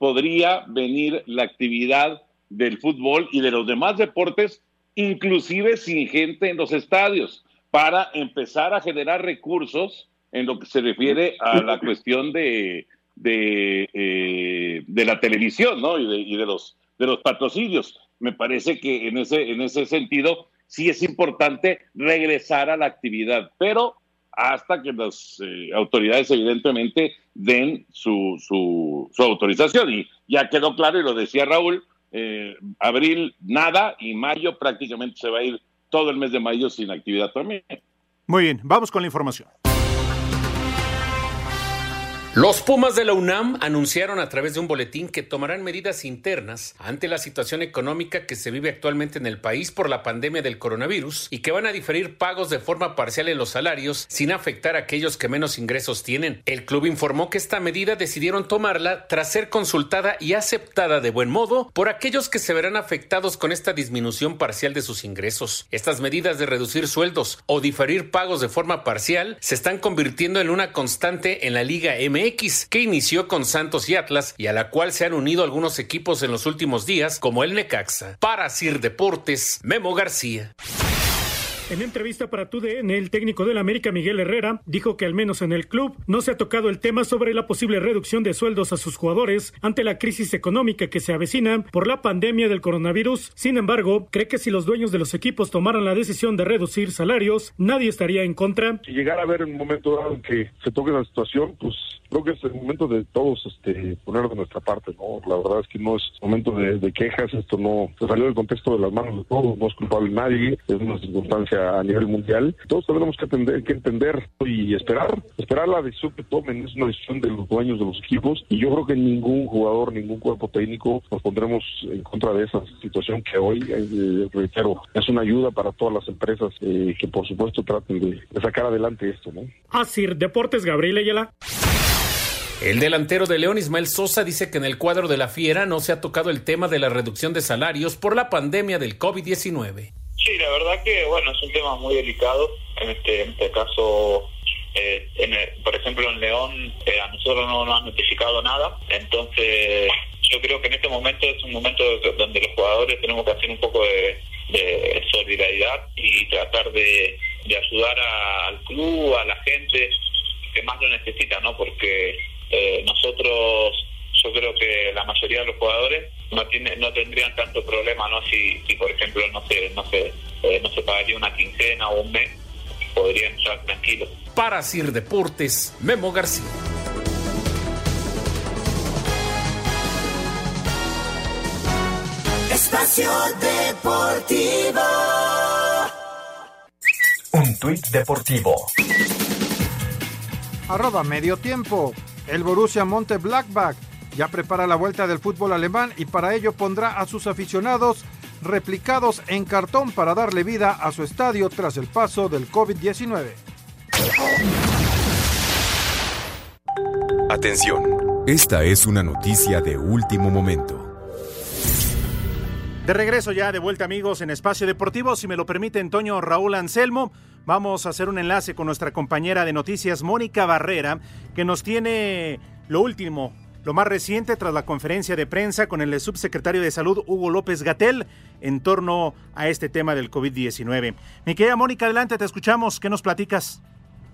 Speaker 7: podría venir la actividad del fútbol y de los demás deportes, inclusive sin gente en los estadios, para empezar a generar recursos en lo que se refiere a la cuestión de, de, eh, de la televisión ¿no? y, de, y de, los, de los patrocinios. Me parece que en ese, en ese sentido sí es importante regresar a la actividad, pero hasta que las eh, autoridades evidentemente den su, su, su autorización. Y ya quedó claro, y lo decía Raúl, eh, abril nada y mayo prácticamente se va a ir todo el mes de mayo sin actividad también.
Speaker 2: Muy bien, vamos con la información.
Speaker 15: Los Pumas de la UNAM anunciaron a través de un boletín que tomarán medidas internas ante la situación económica que se vive actualmente en el país por la pandemia del coronavirus y que van a diferir pagos de forma parcial en los salarios sin afectar a aquellos que menos ingresos tienen. El club informó que esta medida decidieron tomarla tras ser consultada y aceptada de buen modo por aquellos que se verán afectados con esta disminución parcial de sus ingresos. Estas medidas de reducir sueldos o diferir pagos de forma parcial se están convirtiendo en una constante en la Liga MX que inició con Santos y Atlas y a la cual se han unido algunos equipos en los últimos días, como el Necaxa. Para Sir Deportes, Memo García.
Speaker 18: En entrevista para TUDN, el técnico del América, Miguel Herrera, dijo que al menos en el club no se ha tocado el tema sobre la posible reducción de sueldos a sus jugadores ante la crisis económica que se avecina por la pandemia del coronavirus. Sin embargo, cree que si los dueños de los equipos tomaran la decisión de reducir salarios, nadie estaría en contra.
Speaker 21: Si llegara a haber un momento dado en que se toque la situación, pues creo que es el momento de todos este, poner de nuestra parte, ¿no? La verdad es que no es momento de, quejas, esto no se salió del contexto de las manos de todos, no es culpable nadie, es una circunstancia a nivel mundial. Todos tenemos que entender, que entender y esperar, esperar la decisión que tomen, es una decisión de los dueños de los equipos y yo creo que ningún jugador, ningún cuerpo técnico nos pondremos en contra de esa situación que hoy, eh, reitero, es una ayuda para todas las empresas eh, que por supuesto traten de, de, sacar adelante esto, ¿no?
Speaker 18: Así, Deportes Gabriel Ayala.
Speaker 15: El delantero de León, Ismael Sosa, dice que en el cuadro de la Fiera no se ha tocado el tema de la reducción de salarios por la pandemia del COVID-19.
Speaker 22: Sí, la verdad que, bueno, es un tema muy delicado. En este, en este caso, eh, en el, por ejemplo, en León eh, a nosotros no nos han notificado nada. Entonces, yo creo que en este momento es un momento donde los jugadores tenemos que hacer un poco de, solidaridad y tratar de, ayudar al club, a la gente que más lo necesita, ¿no? Porque eh, nosotros yo creo que la mayoría de los jugadores no tiene, no tendrían tanto problema no si, si por ejemplo no se no se eh, no se pagaría una quincena o un mes podrían estar tranquilos.
Speaker 15: Para Sir Deportes Memo García.
Speaker 13: Espacio Deportivo.
Speaker 1: Un tuit deportivo.
Speaker 14: Arroba medio tiempo el Borussia Monte Blackback ya prepara la vuelta del fútbol alemán y para ello pondrá a sus aficionados replicados en cartón para darle vida a su estadio tras el paso del COVID-19.
Speaker 1: Atención, esta es una noticia de último momento.
Speaker 2: De regreso ya, de vuelta amigos en Espacio Deportivo, si me lo permite Antonio Raúl Anselmo, vamos a hacer un enlace con nuestra compañera de noticias Mónica Barrera, que nos tiene lo último lo más reciente tras la conferencia de prensa con el subsecretario de Salud Hugo López Gatel en torno a este tema del COVID-19. Mi Mónica, adelante, te escuchamos. ¿Qué nos platicas?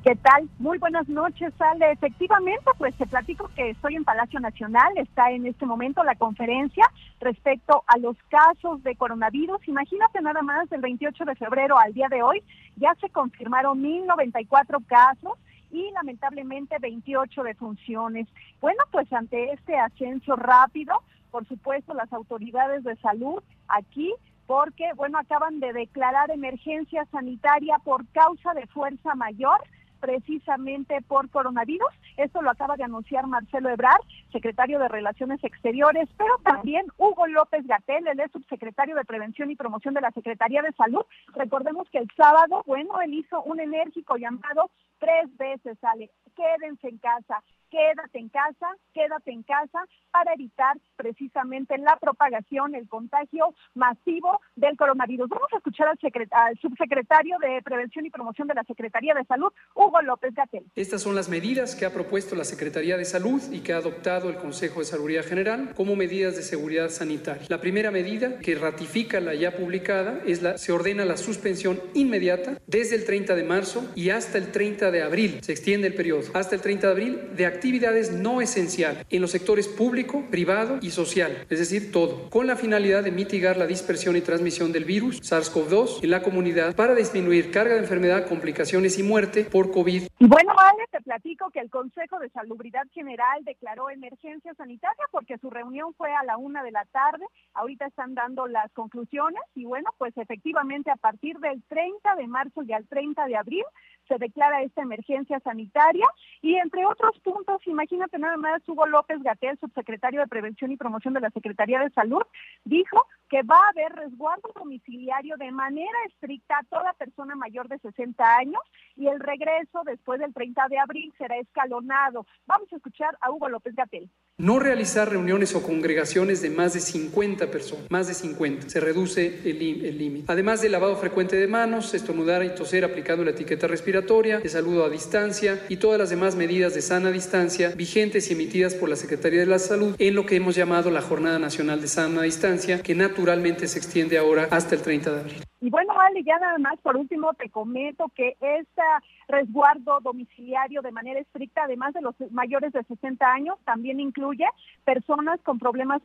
Speaker 23: ¿Qué tal? Muy buenas noches, Ale. Efectivamente, pues te platico que estoy en Palacio Nacional. Está en este momento la conferencia respecto a los casos de coronavirus. Imagínate nada más, del 28 de febrero al día de hoy ya se confirmaron 1.094 casos y lamentablemente 28 defunciones. Bueno, pues ante este ascenso rápido, por supuesto, las autoridades de salud aquí porque, bueno, acaban de declarar emergencia sanitaria por causa de fuerza mayor precisamente por coronavirus. Esto lo acaba de anunciar Marcelo Ebrard, secretario de Relaciones Exteriores, pero también Hugo López Gatel, el subsecretario de Prevención y Promoción de la Secretaría de Salud. Recordemos que el sábado, bueno, él hizo un enérgico llamado tres veces, sale, quédense en casa, quédate en casa, quédate en casa para evitar precisamente la propagación, el contagio masivo del coronavirus. Vamos a escuchar al, subsecretario de Prevención y Promoción de la Secretaría de Salud, Hugo López Gatel.
Speaker 24: Estas son las medidas que ha propuesto la Secretaría de Salud y que ha adoptado el Consejo de Salud General como medidas de seguridad sanitaria. La primera medida que ratifica la ya publicada es la se ordena la suspensión inmediata desde el 30 de marzo y hasta el 30 de abril. Se extiende el periodo hasta el 30 de abril de actividades no esenciales en los sectores público, privado y social, es decir, todo, con la finalidad de mitigar la dispersión y transmisión del virus SARS-CoV-2 en la comunidad para disminuir carga de enfermedad, complicaciones y muerte por COVID.
Speaker 23: Y bueno, Ale, te platico que el Consejo de Salubridad General declaró emergencia sanitaria porque su reunión fue a la una de la tarde. Ahorita están dando las conclusiones y bueno, pues efectivamente a partir del 30 de marzo y al 30 de abril se declara esta emergencia sanitaria y entre otros puntos, imagínate nada más, Hugo López Gatel, subsecretario de Prevención y Promoción de la Secretaría de Salud, dijo que va a haber resguardo domiciliario de manera estricta a toda persona mayor de 60 años y el regreso después del 30 de abril será escalonado. Vamos a escuchar a Hugo López Gatel.
Speaker 24: No realizar reuniones o congregaciones de más de 50 personas, más de 50. Se reduce el límite. Además del lavado frecuente de manos, estornudar y toser aplicando la etiqueta respiratoria, de saludo a distancia y todas las demás medidas de sana distancia vigentes y emitidas por la Secretaría de la Salud en lo que hemos llamado la Jornada Nacional de Sana Distancia, que naturalmente se extiende ahora hasta el 30 de abril.
Speaker 23: Y bueno, Ale, ya nada más por último te comento que este resguardo domiciliario de manera estricta, además de los mayores de 60 años, también incluye personas con problemas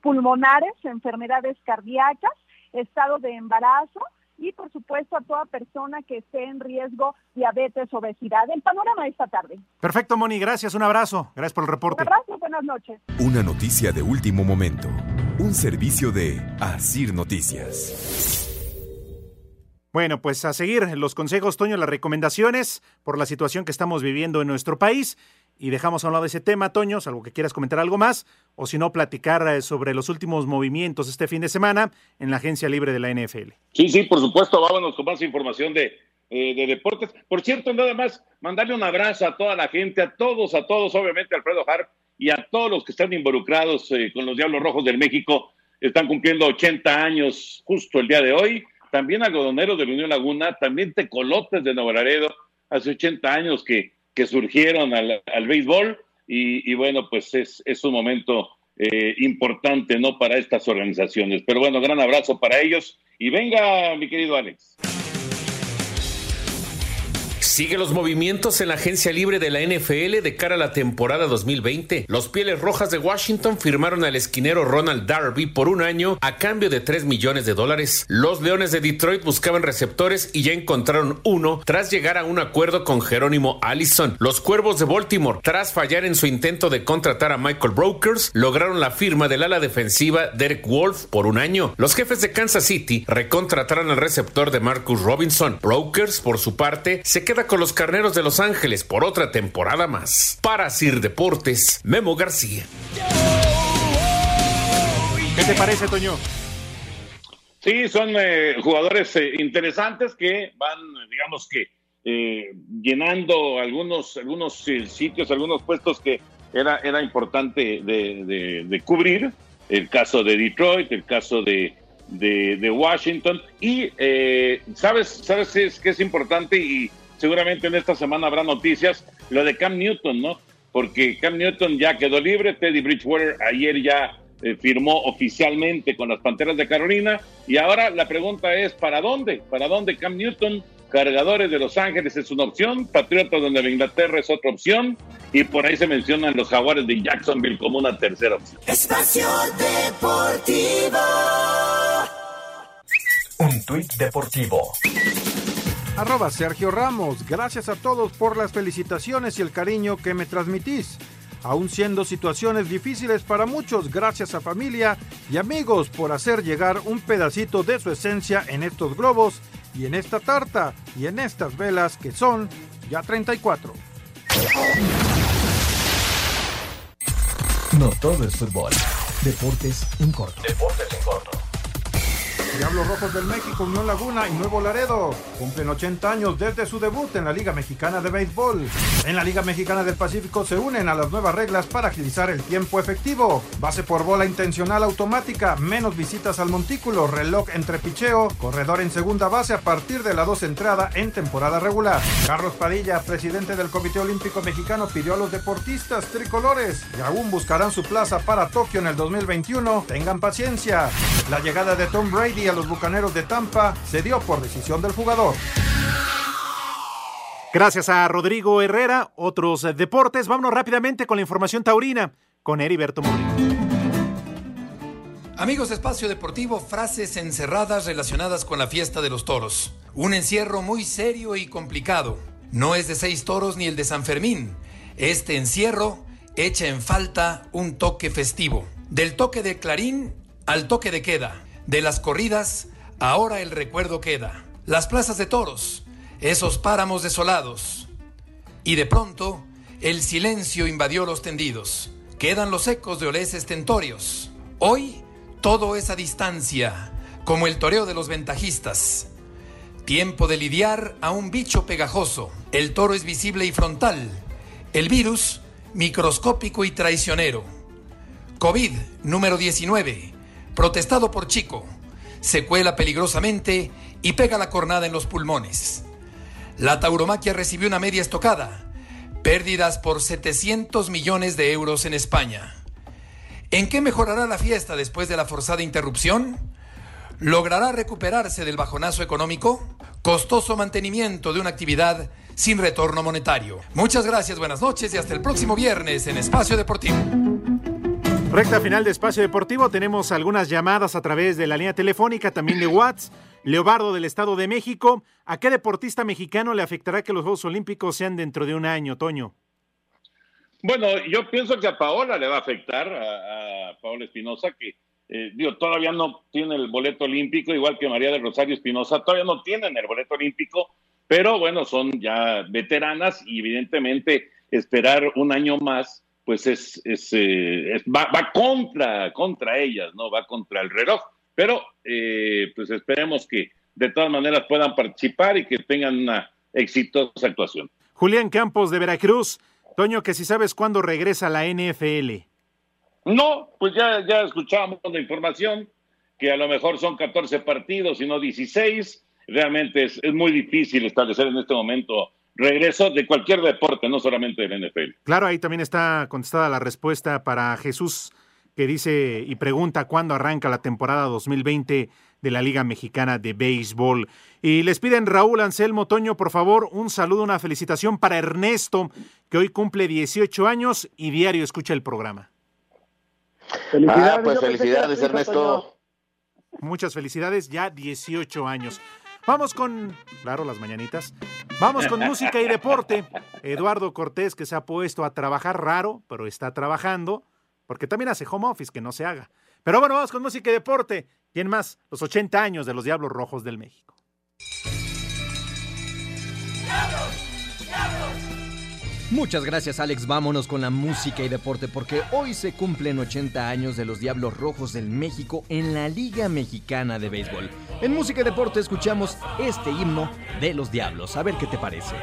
Speaker 23: pulmonares, enfermedades cardíacas, estado de embarazo, y por supuesto a toda persona que esté en riesgo diabetes, obesidad. El panorama de esta tarde.
Speaker 2: Perfecto, Moni, gracias, un abrazo. Gracias por el reporte.
Speaker 23: Un abrazo, buenas noches.
Speaker 1: Una noticia de último momento. Un servicio de Asir Noticias.
Speaker 2: Bueno, pues a seguir los consejos, Toño, las recomendaciones por la situación que estamos viviendo en nuestro país. Y dejamos a un lado ese tema, Toño, algo que quieras comentar algo más, o si no, platicar eh, sobre los últimos movimientos este fin de semana en la agencia libre de la NFL.
Speaker 7: Sí, sí, por supuesto, vámonos con más información de, eh, de deportes. Por cierto, nada más, mandarle un abrazo a toda la gente, a todos, a todos, obviamente, Alfredo Harp y a todos los que están involucrados eh, con los Diablos Rojos del México. Están cumpliendo 80 años justo el día de hoy. También algodoneros de la Unión Laguna, también tecolotes de Nuevo Laredo, hace 80 años que que surgieron al, béisbol y, bueno, pues es, es un momento eh, importante, ¿no? Para estas organizaciones. Pero bueno, gran abrazo para ellos y venga, mi querido Alex.
Speaker 15: Sigue los movimientos en la agencia libre de la NFL de cara a la temporada 2020. Los Pieles Rojas de Washington firmaron al esquinero Ronald Darby por un año a cambio de 3 millones de dólares. Los Leones de Detroit buscaban receptores y ya encontraron uno tras llegar a un acuerdo con Jerónimo Allison. Los Cuervos de Baltimore, tras fallar en su intento de contratar a Michael Brokers, lograron la firma del ala defensiva Derek Wolf por un año. Los jefes de Kansas City recontrataron al receptor de Marcus Robinson. Brokers, por su parte, se queda con los Carneros de Los Ángeles por otra temporada más. Para Sir Deportes, Memo García.
Speaker 2: ¿Qué te parece, Toño?
Speaker 7: Sí, son eh, jugadores eh, interesantes que van, digamos que, eh, llenando algunos, algunos sitios, algunos puestos que era, era importante de, de, cubrir. El caso de Detroit, el caso de, de, Washington. Y sabes, sabes que es, que es importante y seguramente en esta semana habrá noticias, lo de Cam Newton, ¿no? Porque Cam Newton ya quedó libre, Teddy Bridgewater ayer ya eh, firmó oficialmente con las Panteras de Carolina y ahora la pregunta es, ¿para dónde? ¿Para dónde Cam Newton? Cargadores de Los Ángeles es una opción, Patriotas de Nueva Inglaterra es otra opción y por ahí se mencionan los Jaguares de Jacksonville como una tercera opción.
Speaker 13: Espacio Deportivo.
Speaker 1: Un tuit deportivo.
Speaker 14: Arroba Sergio Ramos, gracias a todos por las felicitaciones y el cariño que me transmitís. Aún siendo situaciones difíciles para muchos, gracias a familia y amigos por hacer llegar un pedacito de su esencia en estos globos y en esta tarta y en estas velas que son ya 34.
Speaker 1: No todo es fútbol. Deportes en corto.
Speaker 12: Deportes en corto.
Speaker 14: Diablos Rojos del México, Unión Laguna y Nuevo Laredo cumplen 80 años desde su debut en la Liga Mexicana de Béisbol. En la Liga Mexicana del Pacífico se unen a las nuevas reglas para agilizar el tiempo efectivo. Base por bola intencional automática, menos visitas al montículo, reloj entre picheo, corredor en segunda base a partir de la dos entrada en temporada regular. Carlos Padilla, presidente del Comité Olímpico Mexicano, pidió a los deportistas tricolores que aún buscarán su plaza para Tokio en el 2021, tengan paciencia. La llegada de Tom Brady a los Bucaneros de Tampa se dio por decisión del jugador.
Speaker 2: Gracias a Rodrigo Herrera, otros deportes. Vámonos rápidamente con la información taurina con Heriberto Molina.
Speaker 25: Amigos de Espacio Deportivo, frases encerradas relacionadas con la fiesta de los toros. Un encierro muy serio y complicado. No es de seis toros ni el de San Fermín. Este encierro echa en falta un toque festivo. Del toque de clarín al toque de queda. De las corridas, ahora el recuerdo queda. Las plazas de toros. esos páramos desolados. Y de pronto, el silencio invadió los tendidos. Quedan los ecos de oleses tentorios. Hoy, todo es a distancia, como el toreo de los ventajistas. Tiempo de lidiar a un bicho pegajoso. El toro es visible y frontal. El virus, microscópico y traicionero. COVID número 19, protestado por Chico. Se cuela peligrosamente y pega la cornada en los pulmones. La tauromaquia recibió una media estocada. Pérdidas por 700 millones de euros en España. ¿En qué mejorará la fiesta después de la forzada interrupción? ¿Logrará recuperarse del bajonazo económico? Costoso mantenimiento de una actividad sin retorno monetario. Muchas gracias, buenas noches y hasta el próximo viernes en Espacio Deportivo.
Speaker 2: Recta final de Espacio Deportivo. Tenemos algunas llamadas a través de la línea telefónica, también de WhatsApp. Leobardo del Estado de México. ¿A qué deportista mexicano le afectará que los Juegos Olímpicos sean dentro de un año, Toño?
Speaker 7: Bueno, yo pienso que a Paola le va a afectar, a, a Paola Espinosa, que eh, digo, todavía no tiene el boleto olímpico, igual que María del Rosario Espinosa, todavía no tienen el boleto olímpico, pero bueno, son ya veteranas y evidentemente esperar un año más, pues es, es, eh, es va, va, contra, contra ellas, ¿no? Va contra el reloj. Pero eh, pues esperemos que de todas maneras puedan participar y que tengan una exitosa actuación.
Speaker 2: Julián Campos de Veracruz. Toño, que si sabes cuándo regresa la NFL.
Speaker 7: No, pues ya, ya escuchamos la información, que a lo mejor son 14 partidos y no 16. Realmente es, es muy difícil establecer en este momento regreso de cualquier deporte, no solamente del NFL.
Speaker 2: Claro, ahí también está contestada la respuesta para Jesús, que dice y pregunta cuándo arranca la temporada 2020 de la Liga Mexicana de Béisbol. Y les piden Raúl Anselmo Toño, por favor, un saludo, una felicitación para Ernesto, que hoy cumple 18 años y diario escucha el programa.
Speaker 8: Felicidades, ah, pues felicidades, Ernesto.
Speaker 2: Muchas felicidades, ya 18 años. Vamos con, claro, las mañanitas. Vamos con música y deporte. Eduardo Cortés, que se ha puesto a trabajar raro, pero está trabajando, porque también hace home office, que no se haga. Pero bueno, vamos con música y deporte. ¿Quién más? Los 80 años de los Diablos Rojos del México.
Speaker 26: Muchas gracias Alex, vámonos con la música y deporte porque hoy se cumplen 80 años de los Diablos Rojos del México en la Liga Mexicana de Béisbol. En música y deporte escuchamos este himno de los Diablos, a ver qué te parece.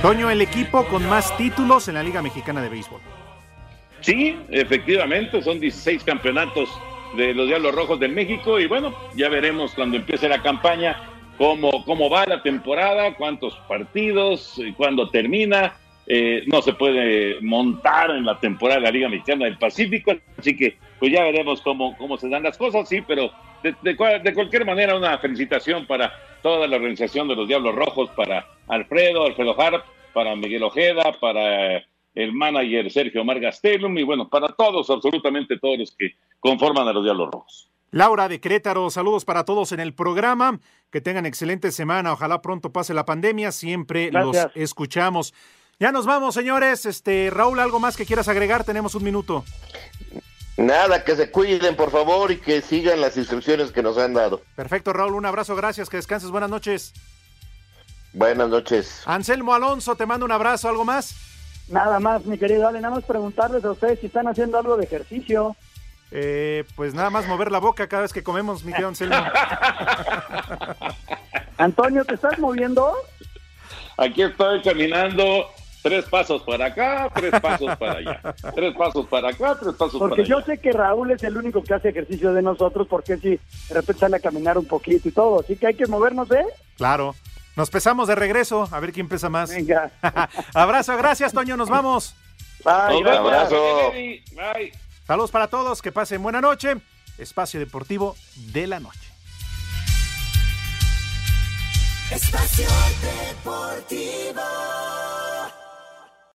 Speaker 2: Toño, el equipo con más títulos en la Liga Mexicana de Béisbol.
Speaker 7: Sí, efectivamente, son 16 campeonatos de los Diablos Rojos del México y bueno, ya veremos cuando empiece la campaña cómo, cómo va la temporada, cuántos partidos, cuándo termina. Eh, no se puede montar en la temporada de la Liga Mexicana del Pacífico, así que pues ya veremos cómo, cómo se dan las cosas, sí, pero de, de, de cualquier manera una felicitación para toda la organización de los Diablos Rojos, para Alfredo, Alfredo Harp, para Miguel Ojeda, para el manager Sergio Omar Gastelum y bueno, para todos, absolutamente todos los que conforman a los Diablos Rojos.
Speaker 2: Laura de Querétaro, saludos para todos en el programa. Que tengan excelente semana. Ojalá pronto pase la pandemia. Siempre Gracias. los escuchamos. Ya nos vamos, señores. Este, Raúl, ¿algo más que quieras agregar? Tenemos un minuto.
Speaker 8: Nada, que se cuiden, por favor, y que sigan las instrucciones que nos han dado.
Speaker 2: Perfecto, Raúl. Un abrazo, gracias. Que descanses. Buenas noches.
Speaker 8: Buenas noches.
Speaker 2: Anselmo Alonso, te mando un abrazo. ¿Algo más?
Speaker 9: Nada más, mi querido Ale, nada más preguntarles a ustedes si están haciendo algo de ejercicio.
Speaker 2: Eh, pues nada más mover la boca cada vez que comemos, mi querido Anselmo.
Speaker 9: Antonio, ¿te estás moviendo?
Speaker 7: Aquí estoy caminando tres pasos para acá, tres pasos para allá. Tres pasos para acá, tres pasos
Speaker 9: porque
Speaker 7: para allá.
Speaker 9: Porque yo sé que Raúl es el único que hace ejercicio de nosotros, porque si de repente sale a caminar un poquito y todo. Así que hay que movernos, ¿eh?
Speaker 2: Claro. Nos pesamos de regreso, a ver quién pesa más.
Speaker 9: Venga.
Speaker 2: Abrazo, gracias, Toño, nos vamos.
Speaker 8: Bye, Un abrazo.
Speaker 7: Bye.
Speaker 2: Saludos para todos, que pasen buena noche. Espacio Deportivo de la noche.
Speaker 13: Espacio Deportivo.